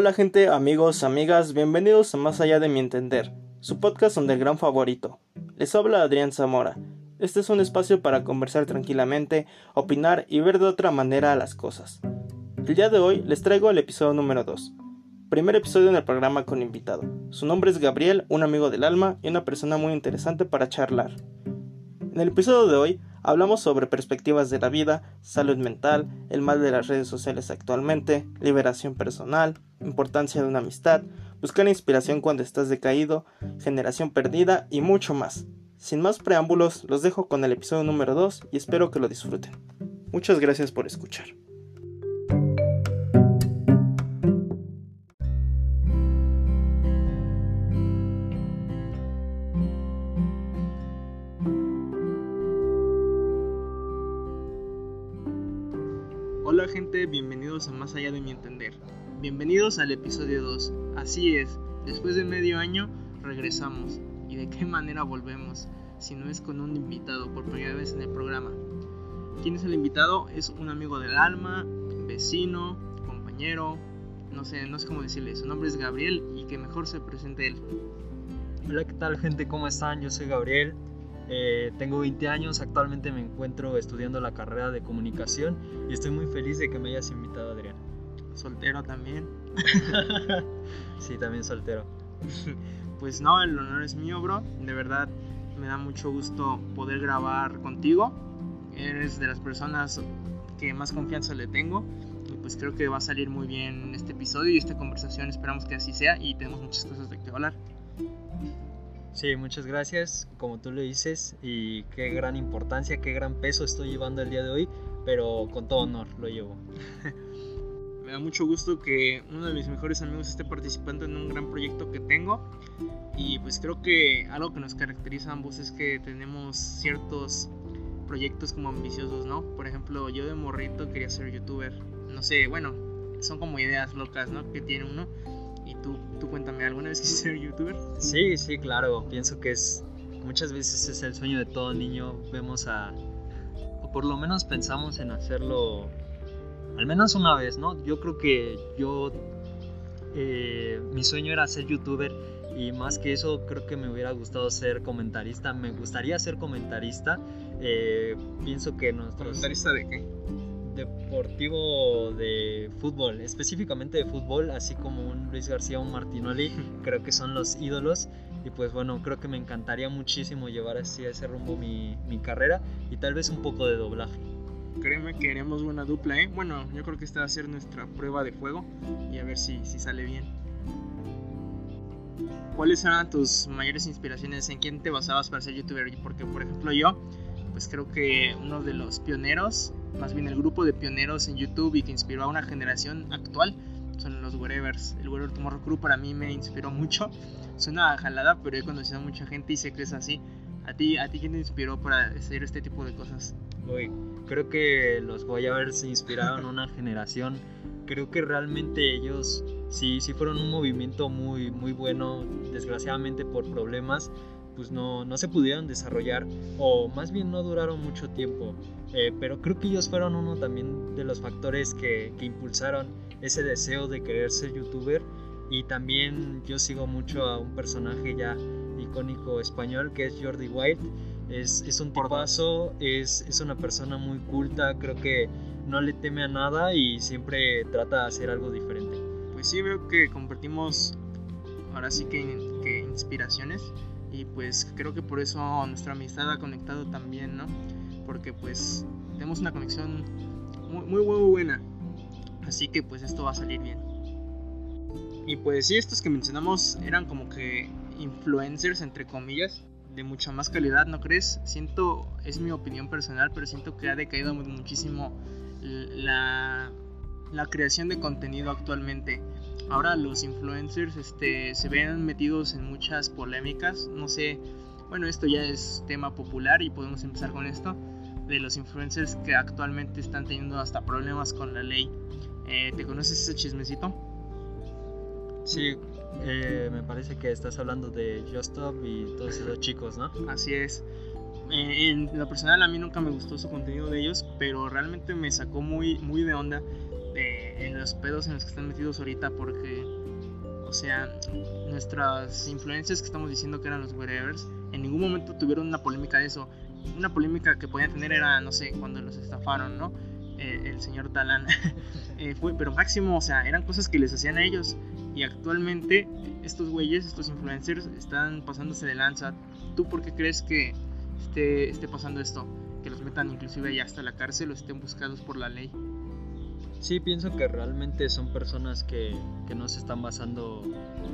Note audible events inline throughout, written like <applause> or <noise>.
Hola gente, amigos, amigas, bienvenidos a Más allá de mi entender, su podcast donde el gran favorito. Les habla Adrián Zamora. Este es un espacio para conversar tranquilamente, opinar y ver de otra manera las cosas. El día de hoy les traigo el episodio número 2. Primer episodio en el programa con invitado. Su nombre es Gabriel, un amigo del alma y una persona muy interesante para charlar. En el episodio de hoy hablamos sobre perspectivas de la vida, salud mental, el mal de las redes sociales actualmente, liberación personal, importancia de una amistad, buscar inspiración cuando estás decaído, generación perdida y mucho más. Sin más preámbulos, los dejo con el episodio número 2 y espero que lo disfruten. Muchas gracias por escuchar. Hola gente, bienvenidos a Más allá de mi entender. Bienvenidos al episodio 2. Así es, después de medio año regresamos. ¿Y de qué manera volvemos? Si no es con un invitado por primera vez en el programa. ¿Quién es el invitado? Es un amigo del alma, vecino, compañero, no sé, no sé cómo decirle. Su nombre es Gabriel y que mejor se presente él. Hola, ¿qué tal gente? ¿Cómo están? Yo soy Gabriel. Eh, tengo 20 años, actualmente me encuentro estudiando la carrera de comunicación y estoy muy feliz de que me hayas invitado, Adrián. Soltero también. <laughs> sí, también soltero. <laughs> pues no, el honor es mío, bro. De verdad, me da mucho gusto poder grabar contigo. Eres de las personas que más confianza le tengo. Y pues creo que va a salir muy bien este episodio y esta conversación. Esperamos que así sea y tenemos muchas cosas de que hablar. Sí, muchas gracias, como tú le dices, y qué gran importancia, qué gran peso estoy llevando el día de hoy, pero con todo honor lo llevo. <laughs> Me da mucho gusto que uno de mis mejores amigos esté participando en un gran proyecto que tengo y pues creo que algo que nos caracteriza a ambos es que tenemos ciertos proyectos como ambiciosos, ¿no? Por ejemplo, yo de morrito quería ser youtuber, no sé, bueno, son como ideas locas, ¿no? Que tiene uno y tú, tú cuéntame, ¿alguna vez <laughs> quisiste ser youtuber? Sí, sí, claro. Pienso que es. Muchas veces es el sueño de todo niño. Vemos a. O por lo menos pensamos en hacerlo. Al menos una vez, ¿no? Yo creo que yo. Eh, mi sueño era ser youtuber. Y más que eso, creo que me hubiera gustado ser comentarista. Me gustaría ser comentarista. Eh, pienso que nuestros. ¿Comentarista de qué? deportivo de fútbol, específicamente de fútbol, así como un Luis García o un Martinoli, <laughs> creo que son los ídolos. Y pues bueno, creo que me encantaría muchísimo llevar así a ese rumbo mi, mi carrera y tal vez un poco de doblaje. Créeme que haremos buena dupla, ¿eh? Bueno, yo creo que esta va a ser nuestra prueba de fuego y a ver si, si sale bien. ¿Cuáles eran tus mayores inspiraciones? ¿En quién te basabas para ser youtuber? Porque, por ejemplo, yo, pues creo que uno de los pioneros más bien el grupo de pioneros en YouTube y que inspiró a una generación actual son los Wherevers. El Wherever Tomorrow Crew para mí me inspiró mucho. Suena jalada, pero he conocido a mucha gente y sé que es así. ¿A ti, a ti quién te inspiró para hacer este tipo de cosas? Creo que los se inspiraron una generación. Creo que realmente ellos sí, sí fueron un movimiento muy, muy bueno. Desgraciadamente por problemas pues no, no se pudieron desarrollar o más bien no duraron mucho tiempo. Eh, pero creo que ellos fueron uno también de los factores que, que, impulsaron ese deseo de querer ser youtuber. Y también yo sigo mucho a un personaje ya icónico español que es Jordi White. Es, es un tipazo, es, es una persona muy culta, creo que no le teme a nada y siempre trata de hacer algo diferente. Pues sí, veo que compartimos ahora sí que, que inspiraciones y pues creo que por eso nuestra amistad ha conectado también, ¿no? Porque pues tenemos una conexión muy, muy, muy buena. Así que pues esto va a salir bien. Y pues sí, estos que mencionamos eran como que influencers, entre comillas, de mucha más calidad, ¿no crees? Siento, es mi opinión personal, pero siento que ha decaído muchísimo la, la creación de contenido actualmente ahora los influencers este, se ven metidos en muchas polémicas. No sé, bueno, esto ya es tema popular y podemos empezar con esto. De los influencers que actualmente están teniendo hasta problemas con la ley. Eh, ¿Te conoces ese chismecito? Sí, eh, me parece que estás hablando de Just Stop y todos esos chicos, ¿no? Así es. Eh, en lo personal a mí nunca me gustó su contenido de ellos, pero realmente me sacó muy, muy de onda en los pedos en los que están metidos ahorita porque, o sea, nuestras influencias que estamos diciendo que eran los whatevers, en ningún momento tuvieron una polémica de eso. Una polémica que podían tener era, no sé, cuando los estafaron, ¿no? Eh, el señor Talán. <laughs> Eh, fue, pero máximo, o sea, eran cosas que les hacían a ellos. Y actualmente estos güeyes, estos influencers, están pasándose de lanza. ¿Tú por qué crees que esté, esté pasando esto? Que los metan inclusive ya hasta la cárcel o estén buscados por la ley. Sí, pienso que realmente son personas que, que no se están basando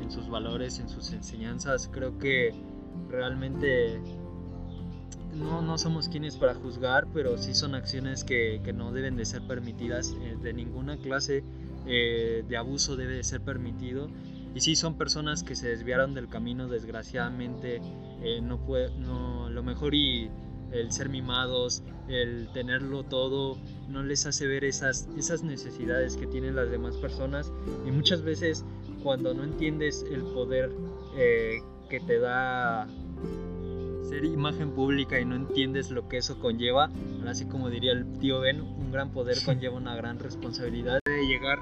en sus valores, en sus enseñanzas. Creo que realmente no, no somos quienes para juzgar, pero sí son acciones que, que no deben de ser permitidas eh, de ninguna clase eh, de abuso debe de ser permitido. Y sí son personas que se desviaron del camino, desgraciadamente, eh, no, puede, no lo mejor y el ser mimados, el tenerlo todo, no les hace ver esas, esas necesidades que tienen las demás personas. Y muchas veces cuando no entiendes el poder que te da ser imagen pública y no entiendes lo que eso conlleva, así como diría el tío Ben, gran poder conlleva una gran responsabilidad. De llegar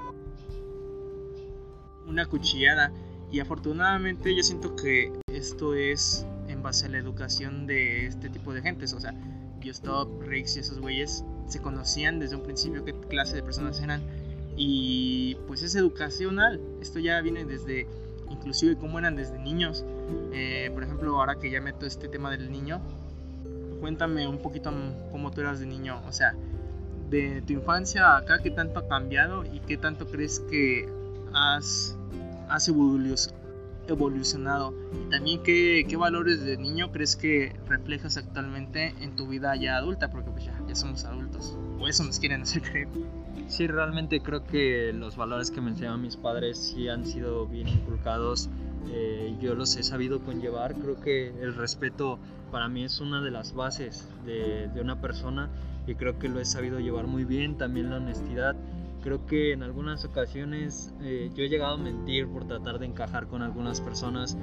una cuchillada y afortunadamente yo siento que esto es en base a la educación de este tipo de gentes, o sea, Stop, Riggs y esos güeyes se conocían desde un principio qué clase de personas eran y pues es educacional, esto ya viene desde inclusive cómo eran desde niños. Eh, por ejemplo, ahora que ya meto este tema del niño, cuéntame un poquito cómo tú eras de niño, o sea, de tu infancia acá, qué tanto ha cambiado y qué tanto crees que has, has evolucionado. Y también qué, qué, valores de niño crees que reflejas actualmente en tu vida ya adulta, porque pues ya, ya somos adultos, o eso nos quieren hacer creer. Sí, realmente creo que los valores que me enseñaron mis padres sí han sido bien inculcados. Eh, yo los he sabido conllevar. Creo que el respeto para mí es una de las bases de, de una persona y creo que lo he sabido llevar muy bien. También la honestidad. Creo que en algunas ocasiones eh, yo he llegado a mentir por tratar de encajar con algunas personas,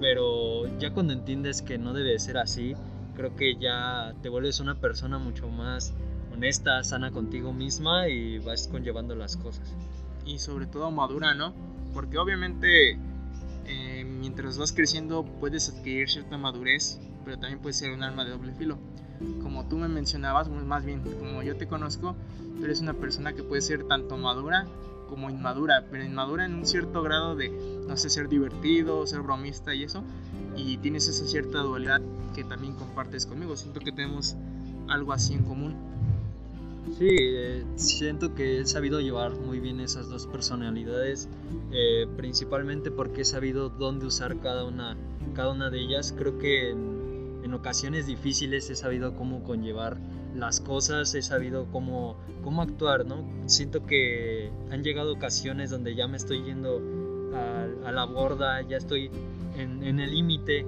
pero ya cuando entiendes que no debe ser así, creo que ya te vuelves una persona mucho más honesta, sana contigo misma y vas conllevando las cosas. Y sobre todo madura, ¿no? Porque obviamente eh, mientras vas creciendo puedes adquirir cierta madurez, pero también puede ser un arma de doble filo. Como tú me mencionabas, más bien como yo te conozco, tú eres una persona que puede ser tanto madura como inmadura, pero inmadura en un cierto grado de, no sé, ser divertido, ser bromista y eso, y tienes esa cierta dualidad que también compartes conmigo. Siento que tenemos algo así en común. Sí, eh, siento que he sabido llevar muy bien esas dos personalidades, eh, principalmente porque he sabido dónde usar cada una, cada una de ellas. Creo que en, ocasiones difíciles he sabido cómo conllevar las cosas, he sabido cómo, cómo actuar, ¿no? Siento que han llegado ocasiones donde ya me estoy yendo a, a la borda, ya estoy en, en el límite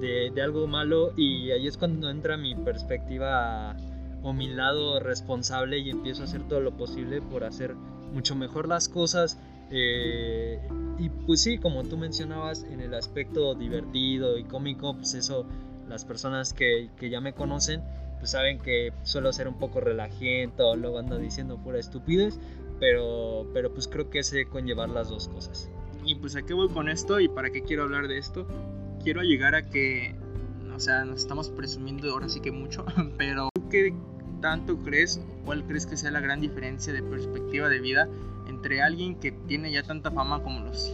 de, de algo malo y ahí es cuando entra mi perspectiva o mi lado responsable y empiezo a hacer todo lo posible por hacer mucho mejor las cosas. Eh, y pues sí, como tú mencionabas, en el aspecto divertido y cómico, pues eso, las personas que, que ya me conocen, pues saben que suelo ser un poco relajiento, luego ando diciendo pura estupidez, pero, pero pues creo que sé conllevar las dos cosas. Y pues a qué voy con esto y para qué quiero hablar de esto, quiero llegar a que, o sea, nos estamos presumiendo ahora sí que mucho, <laughs> pero ¿qué tanto crees, cuál crees que sea la gran diferencia de perspectiva de vida entre alguien que tiene ya tanta fama como los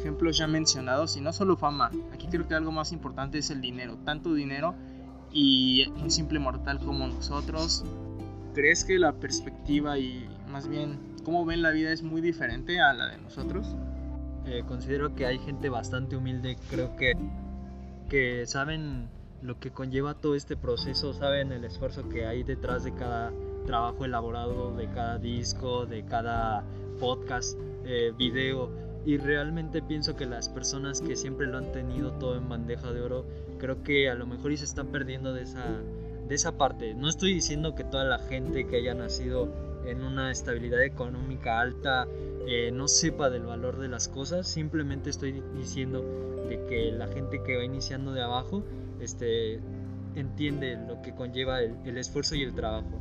ejemplos ya mencionados y no solo fama, aquí creo que algo más importante es el dinero, tanto dinero y un simple mortal como nosotros. ¿Crees que la perspectiva y más bien cómo ven la vida es muy diferente a la de nosotros? Eh, considero que hay gente bastante humilde, creo que, que saben lo que conlleva todo este proceso, saben el esfuerzo que hay detrás de cada trabajo elaborado, de cada disco, de cada podcast, eh, video. Y realmente pienso que las personas que siempre lo han tenido todo en bandeja de oro, creo que a lo mejor y se están perdiendo de esa, de esa parte. No estoy diciendo que toda la gente que haya nacido en una estabilidad económica alta eh, no sepa del valor de las cosas, simplemente estoy diciendo de que la gente que va iniciando de abajo este, entiende lo que conlleva el, el esfuerzo y el trabajo.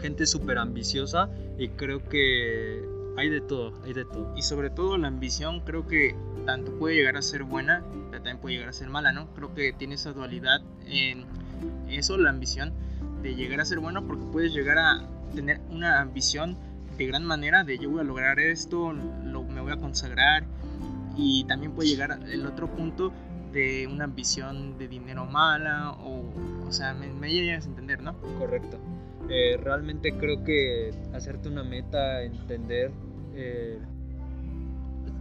Gente súper ambiciosa y creo que hay de todo, hay de todo. Y sobre todo la ambición creo que tanto puede llegar a ser buena, pero también puede llegar a ser mala, ¿no? Creo que tiene esa dualidad en eso, la ambición, de llegar a ser bueno porque puedes llegar a tener una ambición de gran manera de yo voy a lograr esto, lo, me voy a consagrar y también puede llegar el otro punto de una ambición de dinero mala o, o sea, me, me llegas a entender, ¿no? Correcto. Eh, realmente creo que hacerte una meta, entender... Eh,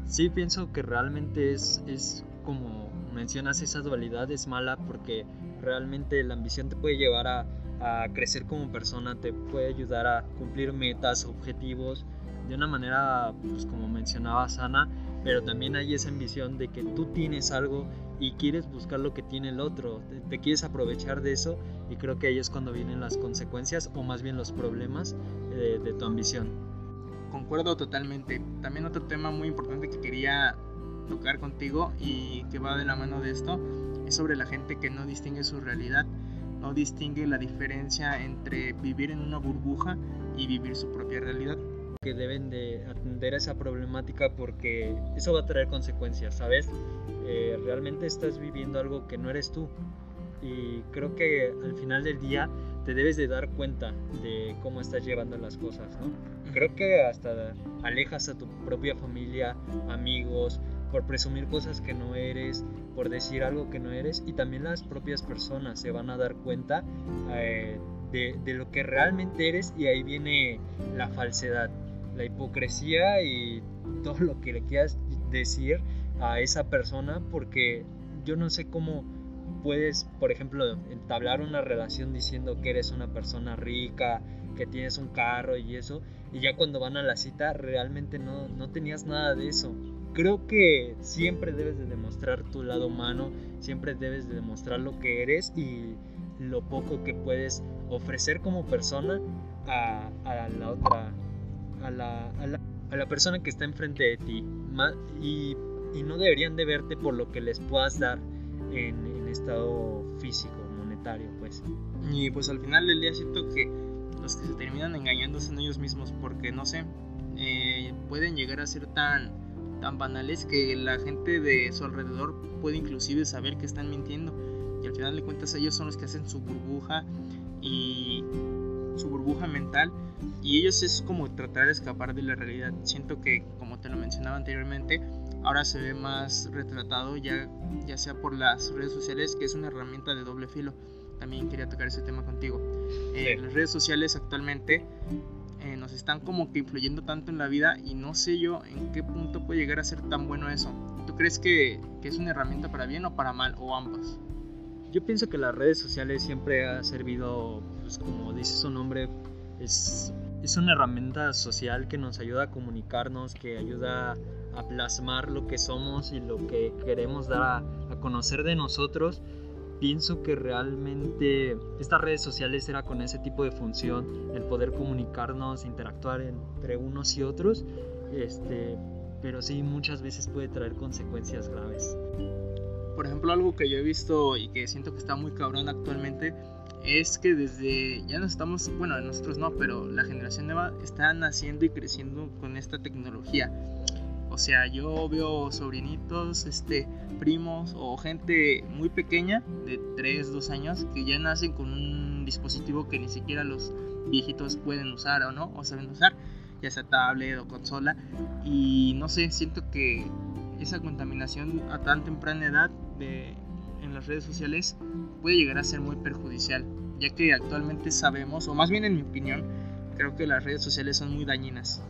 sí pienso que realmente es, es como mencionas, esa dualidad es mala porque realmente la ambición te puede llevar a, a crecer como persona, te puede ayudar a cumplir metas, objetivos de una manera, pues como mencionaba Sana, pero también hay esa ambición de que tú tienes algo y quieres buscar lo que tiene el otro, te, quieres aprovechar de eso y creo que ahí es cuando vienen las consecuencias o más bien los problemas eh, de tu ambición. Concuerdo totalmente. También otro tema muy importante que quería tocar contigo y que va de la mano de esto es sobre la gente que no distingue su realidad, no distingue la diferencia entre vivir en una burbuja y vivir su propia realidad que deben de atender a esa problemática porque eso va a traer consecuencias, ¿sabes? Eh, realmente estás viviendo algo que no eres tú y creo que al final del día te debes de dar cuenta de cómo estás llevando las cosas, ¿no? Creo que hasta alejas a tu propia familia, amigos, por presumir cosas que no eres, por decir algo que no eres y también las propias personas se van a dar cuenta eh, de, de, lo que realmente eres y ahí viene la falsedad la hipocresía y todo lo que le quieras decir a esa persona porque yo no sé cómo puedes, por ejemplo, entablar una relación diciendo que eres una persona rica, que tienes un carro y eso, y ya cuando van a la cita realmente no, no tenías nada de eso. Creo que siempre debes de demostrar tu lado humano, siempre debes de demostrar lo que eres y lo poco que puedes ofrecer como persona a, a la otra a la, a la, a la persona que está enfrente de ti y, y, no deberían de verte por lo que les puedas dar en, en, estado físico, monetario, pues. Y pues al final del día siento que los que se terminan engañando son ellos mismos porque no sé, eh, pueden llegar a ser tan, tan banales que la gente de su alrededor puede inclusive saber que están mintiendo y al final de cuentas ellos son los que hacen su burbuja y su burbuja mental y ellos es como tratar de escapar de la realidad. Siento que, como te lo mencionaba anteriormente, ahora se ve más retratado ya, ya sea por las redes sociales, que es una herramienta de doble filo. También quería tocar ese tema contigo. Eh, las redes sociales actualmente eh, nos están como que influyendo tanto en la vida y no sé yo en qué punto puede llegar a ser tan bueno eso. ¿Tú crees que, que es una herramienta para bien o para mal o ambas? Yo pienso que las redes sociales siempre ha servido, pues como dice su nombre, es es una herramienta social que nos ayuda a comunicarnos, que ayuda a plasmar lo que somos y lo que queremos dar a, a, conocer de nosotros. Pienso que realmente estas redes sociales era con ese tipo de función, el poder comunicarnos, interactuar entre unos y otros, este, pero sí muchas veces puede traer consecuencias graves. Por ejemplo, algo que yo he visto y que siento que está muy cabrón actualmente es que desde ya nos estamos, bueno, nosotros no, pero la generación nueva está naciendo y creciendo con esta tecnología. O sea, yo veo sobrinitos, este, primos o gente muy pequeña de 3, 2 años que ya nacen con un dispositivo que ni siquiera los viejitos pueden usar o no, o saben usar, ya sea tablet o consola. Y no sé, siento que esa contaminación a tan temprana edad de en las redes sociales puede llegar a ser muy perjudicial, ya que actualmente sabemos, o más bien en mi opinión, creo que las redes sociales son muy dañinas.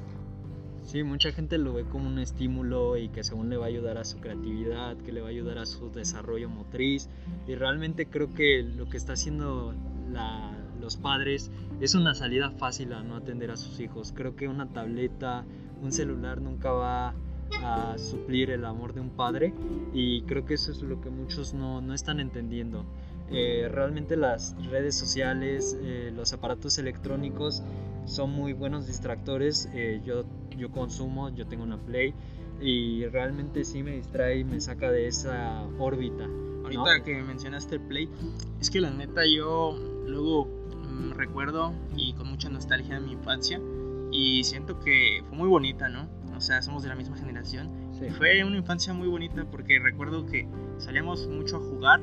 Sí, mucha gente lo ve como un estímulo y que según le va a ayudar a su creatividad, que le va a ayudar a su desarrollo motriz. Y realmente creo que lo que está haciendo la, los padres es una salida fácil a no atender a sus hijos. Creo que una tableta, un celular nunca va a suplir el amor de un padre y creo que eso es lo que muchos no, no están entendiendo. Eh, realmente las redes sociales, eh, los aparatos electrónicos son muy buenos distractores. Eh, yo, yo consumo, yo tengo una Play y realmente sí me distrae y me saca de esa órbita. ahorita que mencionaste el Play, es que la neta yo luego mm, recuerdo y con mucha nostalgia de mi infancia y siento que fue muy bonita, ¿no? O sea, somos de la misma generación. Fue una infancia muy bonita porque recuerdo que salíamos mucho a jugar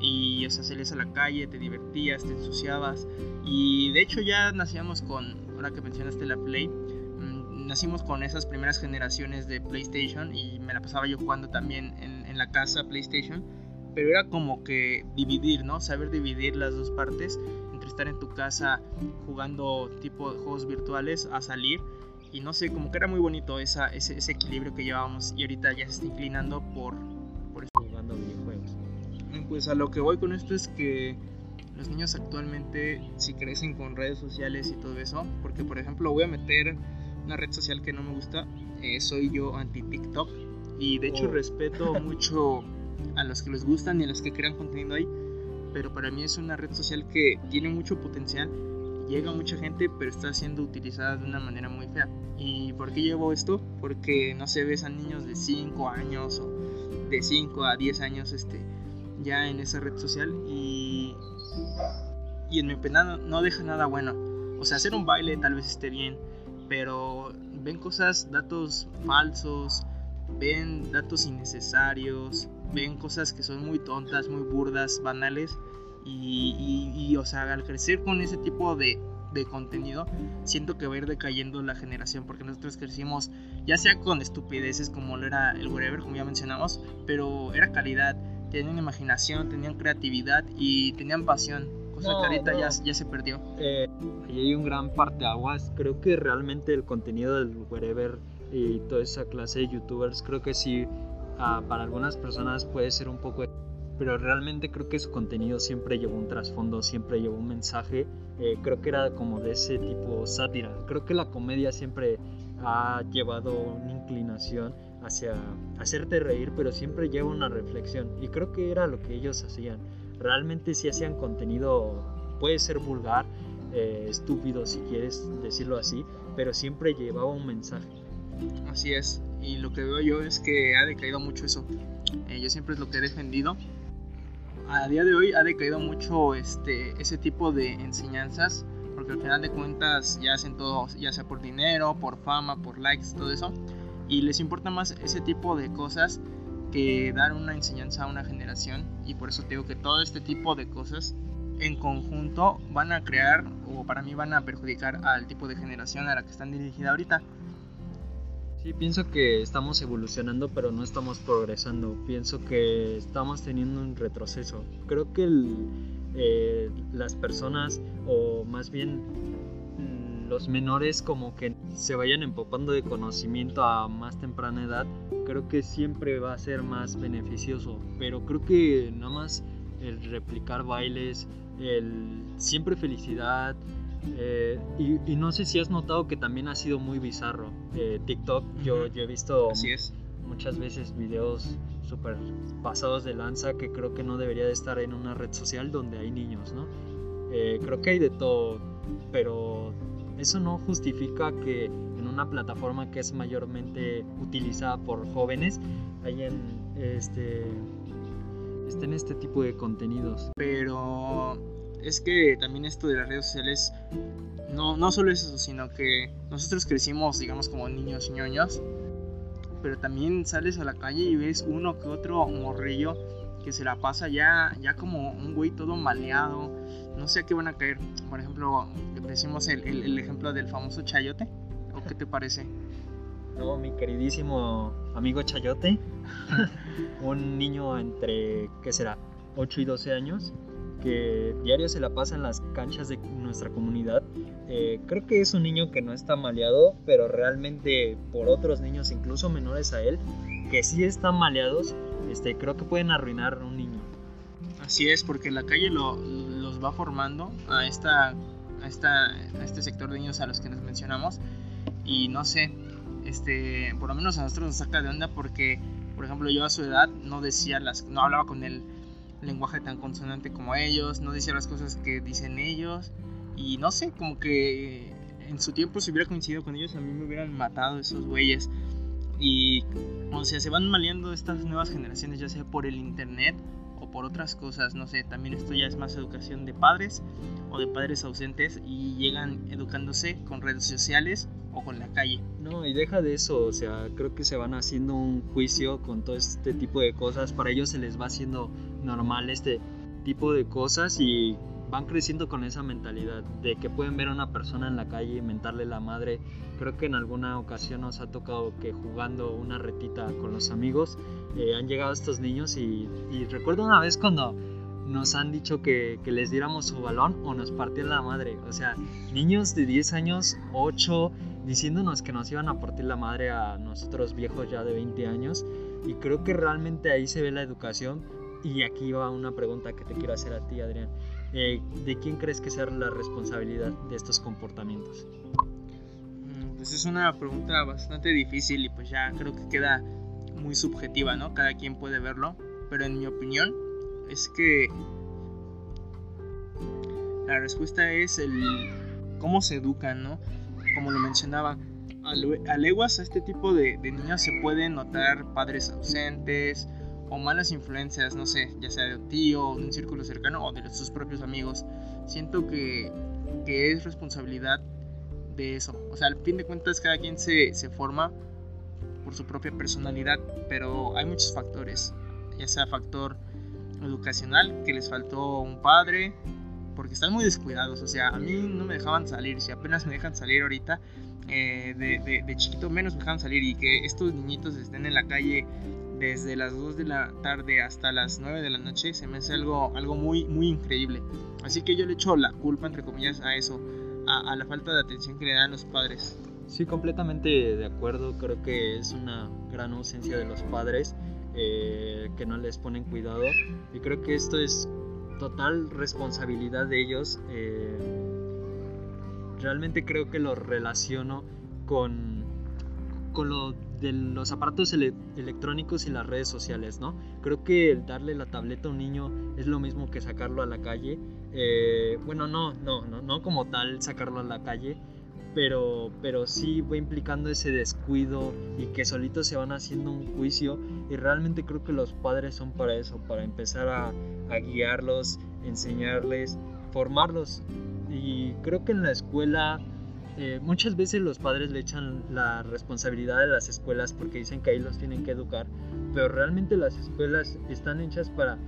y, o sea, salías a la calle, te divertías, te ensuciabas y de hecho ya nacíamos con, ahora que mencionaste la Play, mm, nacimos con esas primeras generaciones de PlayStation y me la pasaba yo jugando también en, en la casa PlayStation pero era como que dividir, ¿no? Saber dividir las dos partes entre estar en tu casa jugando tipo de juegos virtuales a salir y no sé, como que era muy bonito esa, ese, ese, equilibrio que llevábamos y ahorita ya se está inclinando por, por jugando videojuegos. Pues a lo que voy con esto es que los niños actualmente si crecen con redes sociales y todo eso, porque por ejemplo voy a meter una red social que no me gusta, eh, soy yo anti TikTok y de hecho oh. respeto <laughs> mucho a los que les gustan y a los que crean contenido ahí. Pero para mí es una red social que tiene mucho potencial, llega mucha gente, pero está siendo utilizada de una manera muy fea. ¿Y por qué llevo esto? Porque no se a niños de 5 años o de 5 a 10 años este, ya en esa red social y, y en mi opinión no deja nada bueno. O sea, hacer un baile tal vez esté bien, pero ven cosas, datos falsos, ven datos innecesarios, ven cosas que son muy tontas, muy burdas, banales. Y, o sea, al crecer con ese tipo de, de, contenido, siento que va a ir decayendo la generación, porque nosotros crecimos ya sea con estupideces como lo era el whatever, como ya mencionamos, pero era calidad, tenían imaginación, tenían creatividad y tenían pasión, cosa que ahorita ya, ya, se perdió. Eh, ahí hay un gran parte aguas, creo que realmente el contenido del whatever y toda esa clase de youtubers creo que sí Ah, para algunas personas puede ser un poco pero realmente creo que su contenido siempre llevó un trasfondo, siempre llevó un mensaje. Eh, creo que era como de ese tipo sátira. Creo que la comedia siempre ha llevado una inclinación hacia hacerte reír, pero siempre lleva una reflexión. Y creo que era lo que ellos hacían. Realmente si hacían contenido, puede ser vulgar, eh, estúpido si quieres decirlo así, pero siempre llevaba un mensaje. Así es y lo que veo yo es que ha decaído mucho eso. Eh, yo siempre es lo que he defendido. A día de hoy ha decaído mucho este, ese tipo de enseñanzas, porque al final de cuentas ya hacen todo, ya sea por dinero, por fama, por likes, todo eso, y les importa más ese tipo de cosas que dar una enseñanza a una generación, y por eso te digo que todo este tipo de cosas en conjunto van a crear, o para mí van a perjudicar al tipo de generación a la que están dirigida ahorita. Sí, pienso que estamos evolucionando, pero no estamos progresando. Pienso que estamos teniendo un retroceso. Creo que eh, las personas, o más bien mm, los menores, como que se vayan empopando de conocimiento a más temprana edad, creo que siempre va a ser más beneficioso. Pero creo que nada más el replicar bailes, el siempre felicidad, eh, y, no sé si has notado que también ha sido muy bizarro. Eh, TikTok, yo, yo, he visto muchas veces videos súper pasados de lanza que creo que no debería de estar en una red social donde hay niños, ¿no? Eh, creo que hay de todo, pero eso no justifica que en una plataforma que es mayormente utilizada por jóvenes hayan este estén este tipo de contenidos. Pero es que también esto de las redes sociales, no, no solo es eso, sino que nosotros crecimos, digamos, como niños ñoños, pero también sales a la calle y ves uno que otro morrillo que se la pasa ya, ya como un güey todo maleado, no sé a qué van a caer. Por ejemplo, decimos el, el, ejemplo del famoso Chayote, ¿o qué te parece? No, mi queridísimo amigo Chayote, <laughs> un niño entre, ¿qué será? 8 y 12 años, que diario se la pasa en las canchas de nuestra comunidad. Eh, creo que es un niño que no está maleado, pero realmente por otros niños, incluso menores a él, que sí están maleados, este, creo que pueden arruinar a un niño. Así es, porque la calle lo, los va formando a, esta, a, esta, a este sector de niños a los que nos mencionamos. Y no sé, este, por lo menos a nosotros nos saca de onda porque, por ejemplo, yo a su edad no decía las, no hablaba con él lenguaje tan consonante como ellos, no decía las cosas que dicen ellos y no sé, como que en su tiempo si hubiera coincidido con ellos a mí me hubieran matado esos güeyes y o sea, se van maleando estas nuevas generaciones ya sea por el internet o por otras cosas, no sé, también esto ya es más educación de padres o de padres ausentes y llegan educándose con redes sociales o con la calle. No, y deja de eso, o sea, creo que se van haciendo un juicio con todo este tipo de cosas, para ellos se les va haciendo normal este tipo de cosas y van creciendo con esa mentalidad de que pueden ver a una persona en la calle y mentarle la madre. Creo que en alguna ocasión nos ha tocado que jugando una retita con los amigos eh, han llegado estos niños y, recuerdo una vez cuando nos han dicho que, que, les diéramos su balón o nos partían la madre. O sea, niños de 10 años, 8, diciéndonos que nos iban a partir la madre a nosotros viejos ya de 20 años. Y creo que realmente ahí se ve la educación. Y aquí va una pregunta que te quiero hacer a ti, Adrián. Eh, ¿de quién crees que sea la responsabilidad de estos comportamientos? Mm, pues es una pregunta bastante difícil y pues ya creo que queda muy subjetiva, ¿no? Cada quien puede verlo, pero en mi opinión es que la respuesta es el cómo se educan, ¿no? Como lo mencionaba, a leguas a este tipo de, de niños se pueden notar padres ausentes, o malas influencias, no sé, ya sea de un tío, de un círculo cercano o de sus propios amigos. Siento que, que es responsabilidad de eso. O sea, al fin de cuentas cada quien se, se forma por su propia personalidad, pero hay muchos factores, ya sea factor educacional, que les faltó un padre, porque están muy descuidados, o sea, a mí no me dejaban salir, si apenas me dejan salir ahorita, eh, de, de, de, chiquito menos me dejaban salir y que estos niñitos estén en la calle desde las 2 de la tarde hasta las 9 de la noche se me hace algo, algo muy, muy increíble. Así que yo le echo la culpa, entre comillas, a eso, a, la falta de atención que le dan los padres. Sí, completamente de acuerdo. Creo que es una gran ausencia de los padres eh, que no les ponen cuidado. Y creo que esto es total responsabilidad de ellos. Eh, realmente creo que lo relaciono con, con lo de los aparatos electrónicos y las redes sociales, ¿no? Creo que el darle la tableta a un niño es lo mismo que sacarlo a la calle. Eh, bueno, no, no, no, no como tal sacarlo a la calle, pero, pero sí va implicando ese descuido y que solitos se van haciendo un juicio y realmente creo que los padres son para eso, para empezar a, a guiarlos, enseñarles, formarlos y creo que en la escuela eh, muchas veces los padres le echan la responsabilidad de las escuelas porque dicen que ahí los tienen que educar, pero realmente las escuelas están hechas para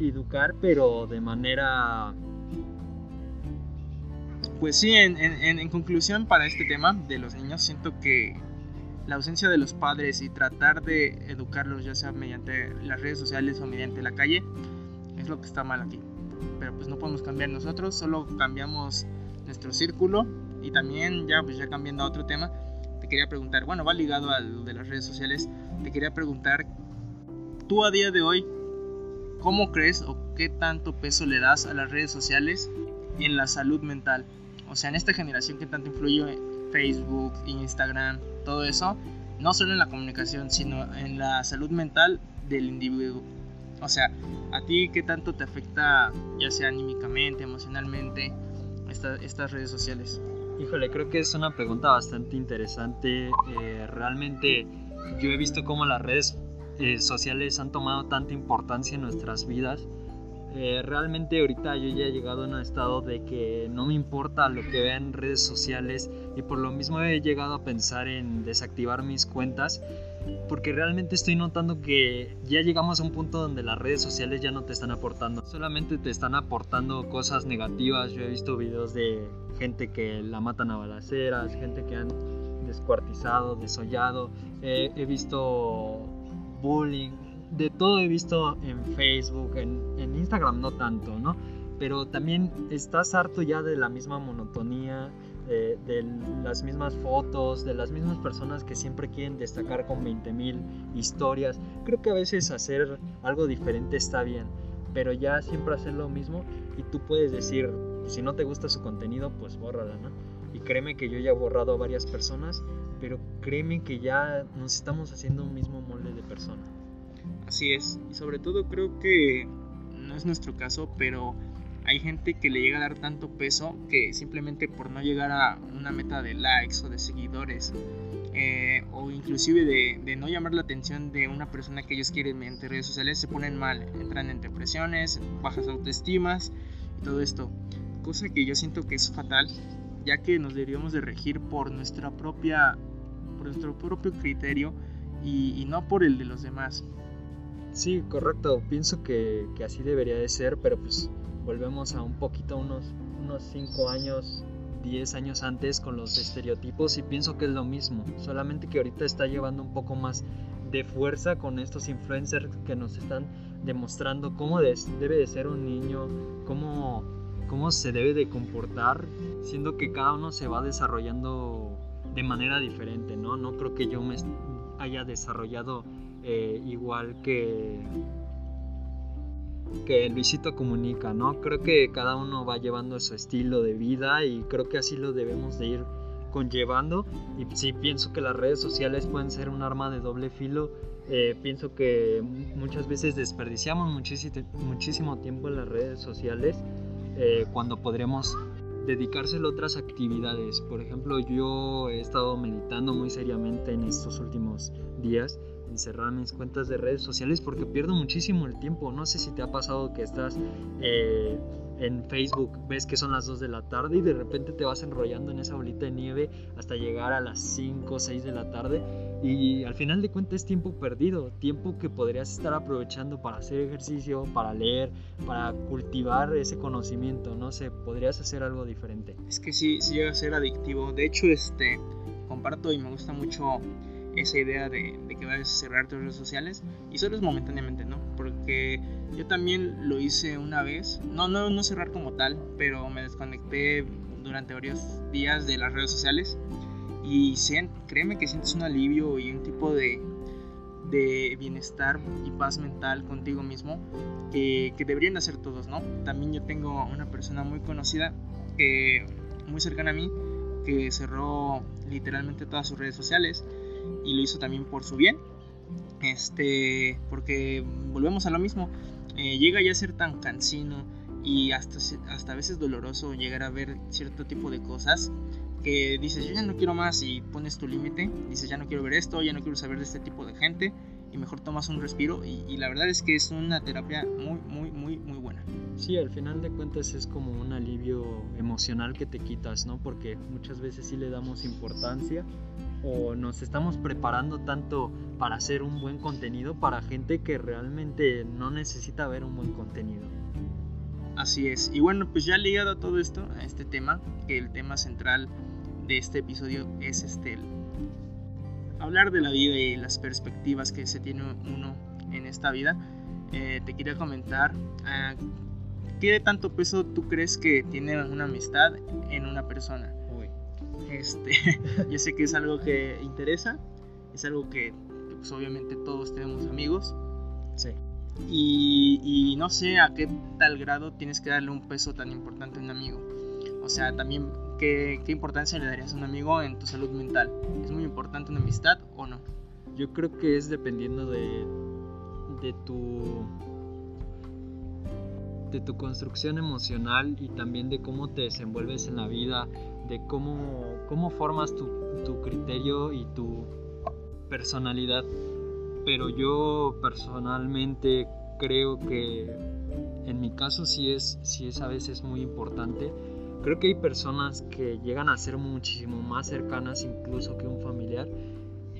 educar, pero de manera... Pues sí, en, en conclusión para este tema de los niños, siento que la ausencia de los padres y tratar de educarlos, ya sea mediante las redes sociales o mediante la calle, es lo que está mal aquí. Pero pues no podemos cambiar nosotros, solo cambiamos nuestro círculo y también ya pues ya cambiando a otro tema, te quería preguntar, bueno, va ligado a lo de las redes sociales, te quería preguntar, tú a día de hoy, ¿cómo crees o qué tanto peso le das a las redes sociales en la salud mental? O sea, en esta generación que tanto influye Facebook, Instagram, todo eso, no solo en la comunicación, sino en la salud mental del individuo. O sea, ¿a ti qué tanto te afecta, ya sea anímicamente, emocionalmente, estas redes sociales? Híjole, creo que es una pregunta bastante interesante. Eh, realmente yo he visto cómo las redes eh, sociales han tomado tanta importancia en nuestras vidas. Eh, realmente ahorita yo ya he llegado a un estado de que no me importa lo que vea en redes sociales y por lo mismo he llegado a pensar en desactivar mis cuentas porque realmente estoy notando que ya llegamos a un punto donde las redes sociales ya no te están aportando, solamente te están aportando cosas negativas. Yo he visto videos de gente que la matan a balaceras, gente que han descuartizado, desollado, he visto bullying, de todo he visto en Facebook, en, en Instagram no tanto, ¿no? Pero también estás harto ya de la misma monotonía, de, las mismas fotos, de las mismas personas que siempre quieren destacar con 20.000 historias. Creo que a veces hacer algo diferente está bien, pero ya siempre hacer lo mismo y tú puedes decir, si no te gusta su contenido, pues bórrala, ¿no? Y créeme que yo ya he borrado a varias personas, pero créeme que ya nos estamos haciendo un mismo molde de persona. Así es, y sobre todo creo que no es nuestro caso, pero hay gente que le llega a dar tanto peso que simplemente por no llegar a una meta de likes o de seguidores eh, o inclusive de, no llamar la atención de una persona que ellos quieren mediante redes sociales se ponen mal, entran en depresiones, bajas autoestimas y todo esto. Cosa que yo siento que es fatal, ya que nos deberíamos de regir por nuestra propia, por nuestro propio criterio y, no por el de los demás. Sí, correcto. Pienso que, que así debería de ser, pero pues volvemos a un poquito, unos, unos 5 años, 10 años antes con los estereotipos y pienso que es lo mismo, solamente que ahorita está llevando un poco más de fuerza con estos influencers que nos están demostrando cómo debe de ser un niño, cómo, cómo se debe de comportar, siendo que cada uno se va desarrollando de manera diferente, ¿no? No creo que yo me haya desarrollado eh, igual que que Luisito comunica, ¿no? Creo que cada uno va llevando su estilo de vida y creo que así lo debemos de ir conllevando y sí pienso que las redes sociales pueden ser un arma de doble filo eh, pienso que muchas veces desperdiciamos muchísimo, tiempo en las redes sociales eh, cuando podríamos dedicárselo a otras actividades. Por ejemplo, yo he estado meditando muy seriamente en estos últimos días cerrar mis cuentas de redes sociales porque pierdo muchísimo el tiempo. No sé si te ha pasado que estás eh, en Facebook, ves que son las 2 de la tarde y de repente te vas enrollando en esa bolita de nieve hasta llegar a las 5 o 6 de la tarde y al final de cuentas es tiempo perdido, tiempo que podrías estar aprovechando para hacer ejercicio, para leer, para cultivar ese conocimiento, no sé, podrías hacer algo diferente. Es que sí, sí llega a ser adictivo. De hecho, este comparto y me gusta mucho esa idea de, que vas a cerrar tus redes sociales y solo es momentáneamente, ¿no? Porque yo también lo hice una vez, no, no, no cerrar como tal, pero me desconecté durante varios días de las redes sociales y créeme que sientes un alivio y un tipo de, de bienestar y paz mental contigo mismo que, que, deberían hacer todos, ¿no? También yo tengo una persona muy conocida, que, muy cercana a mí, que cerró literalmente todas sus redes sociales y lo hizo también por su bien. Este, porque volvemos a lo mismo, eh, llega ya a ser tan cansino y hasta, hasta a veces doloroso llegar a ver cierto tipo de cosas que dices yo ya no quiero más y pones tu límite, dices ya no quiero ver esto, ya no quiero saber de este tipo de gente y mejor tomas un respiro y, la verdad es que es una terapia muy muy muy muy buena. Sí, al final de cuentas es como un alivio emocional que te quitas, ¿no? Porque muchas veces sí le damos importancia o nos estamos preparando tanto para hacer un buen contenido para gente que realmente no necesita ver un buen contenido. Así es. Y bueno, pues ya ligado a todo esto, a este tema, que el tema central de este episodio es este hablar de la vida y las perspectivas que se tiene uno en esta vida. Eh, te quería comentar uh, qué tanto peso tú crees que tiene una amistad en una persona. Este, <laughs> yo sé que es algo que interesa, es algo que pues, obviamente todos tenemos amigos. Sí. Y, no sé a qué tal grado tienes que darle un peso tan importante a un amigo. O sea, también qué, qué importancia le darías a un amigo en tu salud mental. ¿Es muy importante una amistad o no? Yo creo que es dependiendo de, de tu de tu construcción emocional y también de cómo te desenvuelves en la vida, de cómo, cómo formas tu, tu criterio y tu personalidad. Pero yo personalmente creo que en mi caso sí es, sí es a veces muy importante. Creo que hay personas que llegan a ser muchísimo más cercanas incluso que un familiar.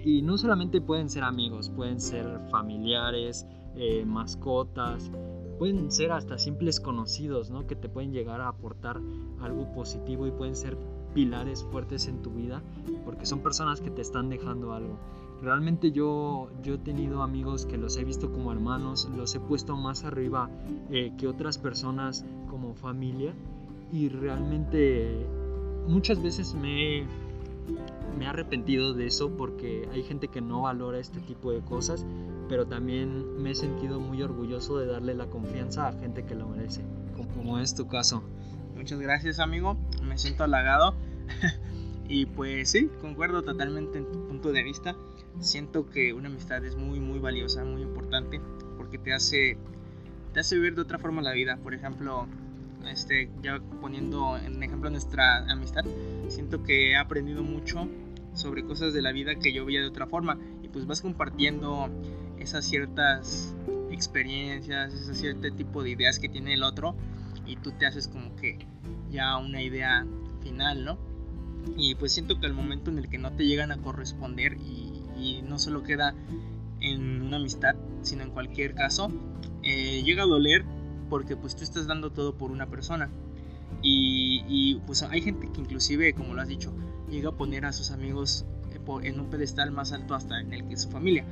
Y no solamente pueden ser amigos, pueden ser familiares, eh, mascotas, pueden ser hasta simples conocidos, ¿no? Que te pueden llegar a aportar algo positivo y pueden ser pilares fuertes en tu vida porque son personas que te están dejando algo. Realmente yo, yo he tenido amigos que los he visto como hermanos, los he puesto más arriba eh, que otras personas como familia y realmente muchas veces me, me he arrepentido de eso porque hay gente que no valora este tipo de cosas, pero también me he sentido muy orgulloso de darle la confianza a gente que lo merece, como es tu caso. Muchas gracias amigo, me siento halagado. <laughs> y pues sí, concuerdo totalmente en tu punto de vista. Siento que una amistad es muy muy valiosa, muy importante, porque te hace, te hace ver de otra forma la vida. Por ejemplo, este, ya poniendo en ejemplo nuestra amistad, siento que he aprendido mucho sobre cosas de la vida que yo veía de otra forma y pues vas compartiendo esas ciertas experiencias, ese cierto tipo de ideas que tiene el otro y tú te haces como que ya una idea final, ¿no? Y pues siento que al momento en el que no te llegan a corresponder y, no solo queda en una amistad, sino en cualquier caso, eh, llega a doler porque pues tú estás dando todo por una persona. Y, y, pues hay gente que inclusive, como lo has dicho, llega a poner a sus amigos eh, en un pedestal más alto hasta en el que su familia.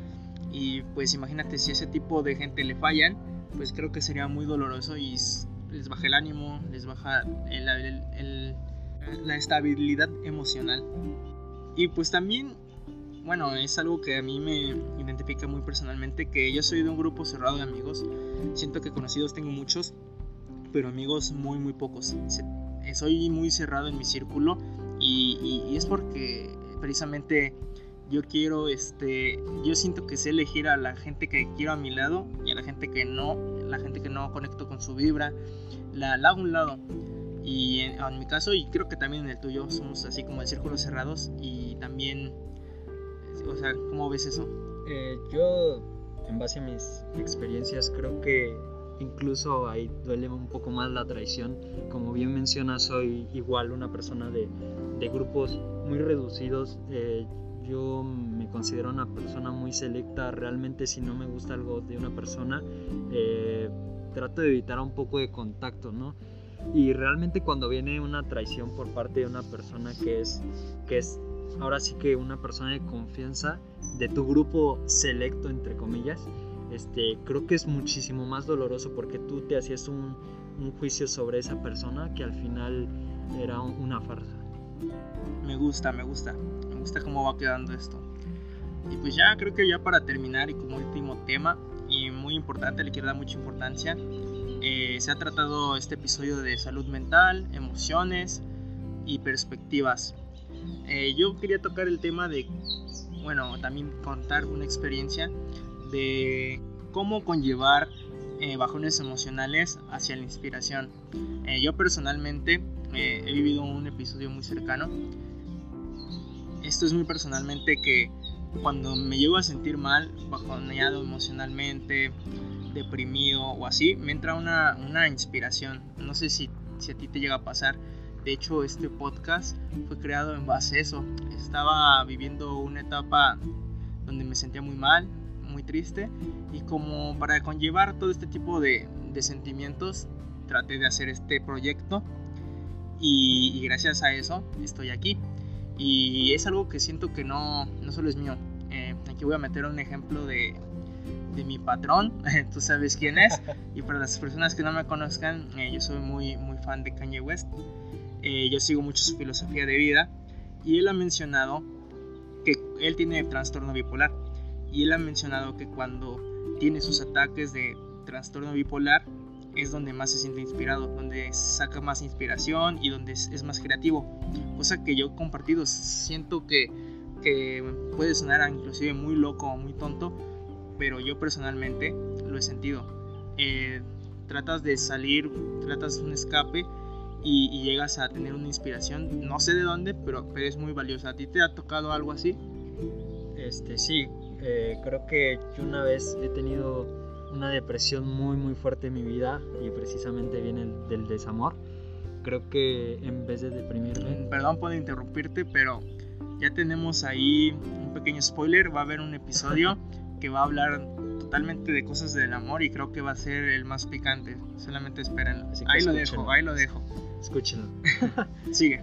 Y pues imagínate si ese tipo de gente le fallan, pues creo que sería muy doloroso y les baja el ánimo, les baja la estabilidad emocional. Y pues también, bueno, es algo que a mí me identifica muy personalmente, que yo soy de un grupo cerrado de amigos. Siento que conocidos tengo muchos, pero amigos muy, muy pocos. Soy muy cerrado en mi círculo y, y es porque precisamente yo quiero, este, yo siento que sé elegir a la gente que quiero a mi lado y a la gente que no, la gente que no conecto con su vibra, la, hago a un lado. Y en, mi caso, y creo que también en el tuyo, somos así como de círculos cerrados y también, o sea, ¿cómo ves eso? Eh, yo, en base a mis experiencias, creo que incluso ahí duele un poco más la traición. Como bien mencionas, soy igual una persona de, de grupos muy reducidos. Eh, yo me considero una persona muy selecta. Realmente si no me gusta algo de una persona, eh, trato de evitar un poco de contacto, ¿no? Y realmente cuando viene una traición por parte de una persona que es, que es ahora sí que una persona de confianza de tu grupo selecto, entre comillas, este, creo que es muchísimo más doloroso porque tú te hacías un, un juicio sobre esa persona que al final era una farsa. Me gusta, me gusta gusta cómo va quedando esto. Y pues ya creo que ya para terminar y como último tema y muy importante, le quiero dar mucha importancia, eh, se ha tratado este episodio de salud mental, emociones y perspectivas. Eh, yo quería tocar el tema de, bueno, también contar una experiencia de cómo conllevar eh, bajones emocionales hacia la inspiración. yo personalmente he vivido un episodio muy cercano esto es muy personalmente que cuando me llego a sentir mal, bajoneado emocionalmente, deprimido o así, me entra una, una inspiración. No sé si, si a ti te llega a pasar. De hecho, este podcast fue creado en base a eso. Estaba viviendo una etapa donde me sentía muy mal, muy triste, y como para conllevar todo este tipo de, de sentimientos, traté de hacer este proyecto y, y gracias a eso estoy aquí. Y es algo que siento que no, no solo es mío. Eh, aquí voy a meter un ejemplo de, de mi patrón, <laughs> tú sabes quién es. <laughs> Y para las personas que no me conozcan, eh, yo soy muy, muy fan de Kanye West. Eh, yo sigo mucho su filosofía de vida. Y él ha mencionado que él tiene trastorno bipolar. Y él ha mencionado que cuando tiene sus ataques de trastorno bipolar, es donde más se siente inspirado, donde saca más inspiración y donde es, más creativo. Cosa que yo he compartido, siento que, que puede sonar inclusive muy loco o muy tonto, pero yo personalmente lo he sentido. Eh, tratas de salir, tratas un escape y, llegas a tener una inspiración, no sé de dónde, pero, pero es muy valiosa. ¿A ti te ha tocado algo así? Este, sí, eh, creo que yo una vez he tenido una depresión muy muy fuerte en mi vida y precisamente viene del desamor. Creo que en vez de deprimirme... Mm, perdón por interrumpirte, pero ya tenemos ahí un pequeño spoiler. Va a haber un episodio <laughs> que va a hablar totalmente de cosas del amor y creo que va a ser el más picante. Solamente esperen. Ahí lo dejo, ahí lo dejo. Escúchenlo. <laughs> Sigue.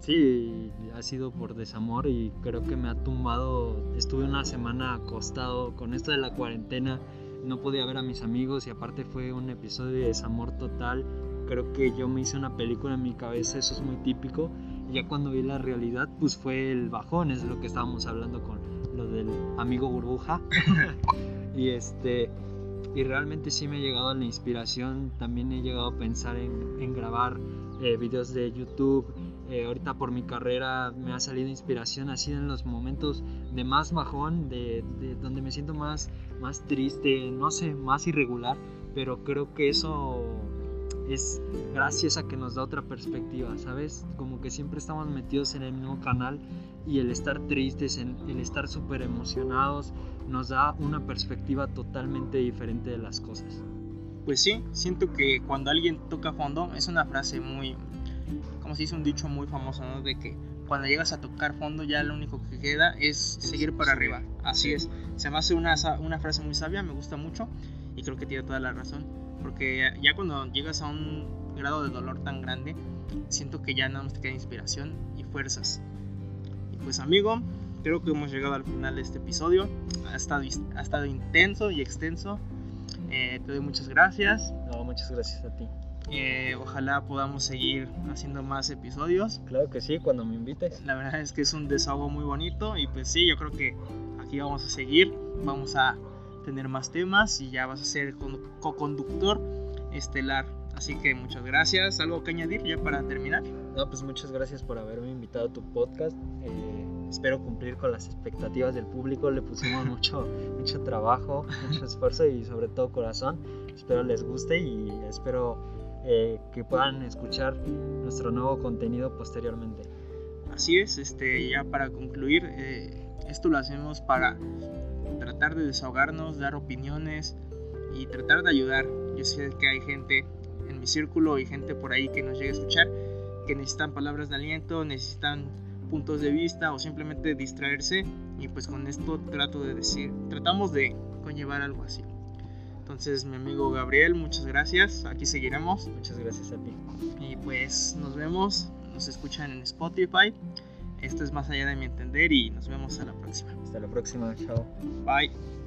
Sí, ha sido por desamor y creo que me ha tumbado. Estuve una semana acostado con esto de la cuarentena no podía ver a mis amigos y aparte fue un episodio de desamor total. Creo que yo me hice una película en mi cabeza, eso es muy típico. Ya cuando vi la realidad, pues fue el bajón, es lo que estábamos hablando con lo del amigo burbuja. <laughs> y este y realmente sí me ha llegado la inspiración, también he llegado a pensar en, en grabar eh, videos de YouTube, eh, ahorita por mi carrera me ha salido inspiración así en los momentos de más bajón, de, donde me siento más, más triste, no sé, más irregular, pero creo que eso es gracias a que nos da otra perspectiva, ¿sabes? Como que siempre estamos metidos en el mismo canal y el estar tristes, el estar súper emocionados, nos da una perspectiva totalmente diferente de las cosas. Pues sí, siento que cuando alguien toca fondo es una frase muy, como se dice un dicho muy famoso, ¿no? De que cuando llegas a tocar fondo ya lo único que queda es seguir para arriba. Así es. Se me hace una, una frase muy sabia, me gusta mucho y creo que tiene toda la razón. Porque ya cuando llegas a un grado de dolor tan grande, siento que ya nada más te queda inspiración y fuerzas. Y pues amigo, creo que hemos llegado al final de este episodio. Ha estado, ha estado intenso y extenso. Eh, te doy muchas gracias. No, muchas gracias a ti. Eh, ojalá podamos seguir haciendo más episodios. Claro que sí, cuando me invites. La verdad es que es un desahogo muy bonito y pues sí, yo creo que aquí vamos a seguir. Vamos a tener más temas y ya vas a ser co-conductor estelar. Así que muchas gracias. ¿Algo que añadir ya para terminar? No, pues muchas gracias por haberme invitado a tu podcast. Eh, espero cumplir con las expectativas del público. Le pusimos mucho, mucho trabajo, mucho esfuerzo y sobre todo corazón. Espero les guste y espero eh, que puedan escuchar nuestro nuevo contenido posteriormente. Así es, este, ya para concluir, eh, esto lo hacemos para tratar de desahogarnos, dar opiniones y tratar de ayudar. Yo sé que hay gente en mi círculo y gente por ahí que nos llegue a escuchar que necesitan palabras de aliento, necesitan puntos de vista o simplemente distraerse y pues con esto trato de decir, tratamos de conllevar algo así. Entonces mi amigo Gabriel, muchas gracias, aquí seguiremos. Muchas gracias a ti. Y pues nos vemos, nos escuchan en Spotify. Esto es más allá de mi entender y nos vemos a la próxima. Hasta la próxima, chao. Bye.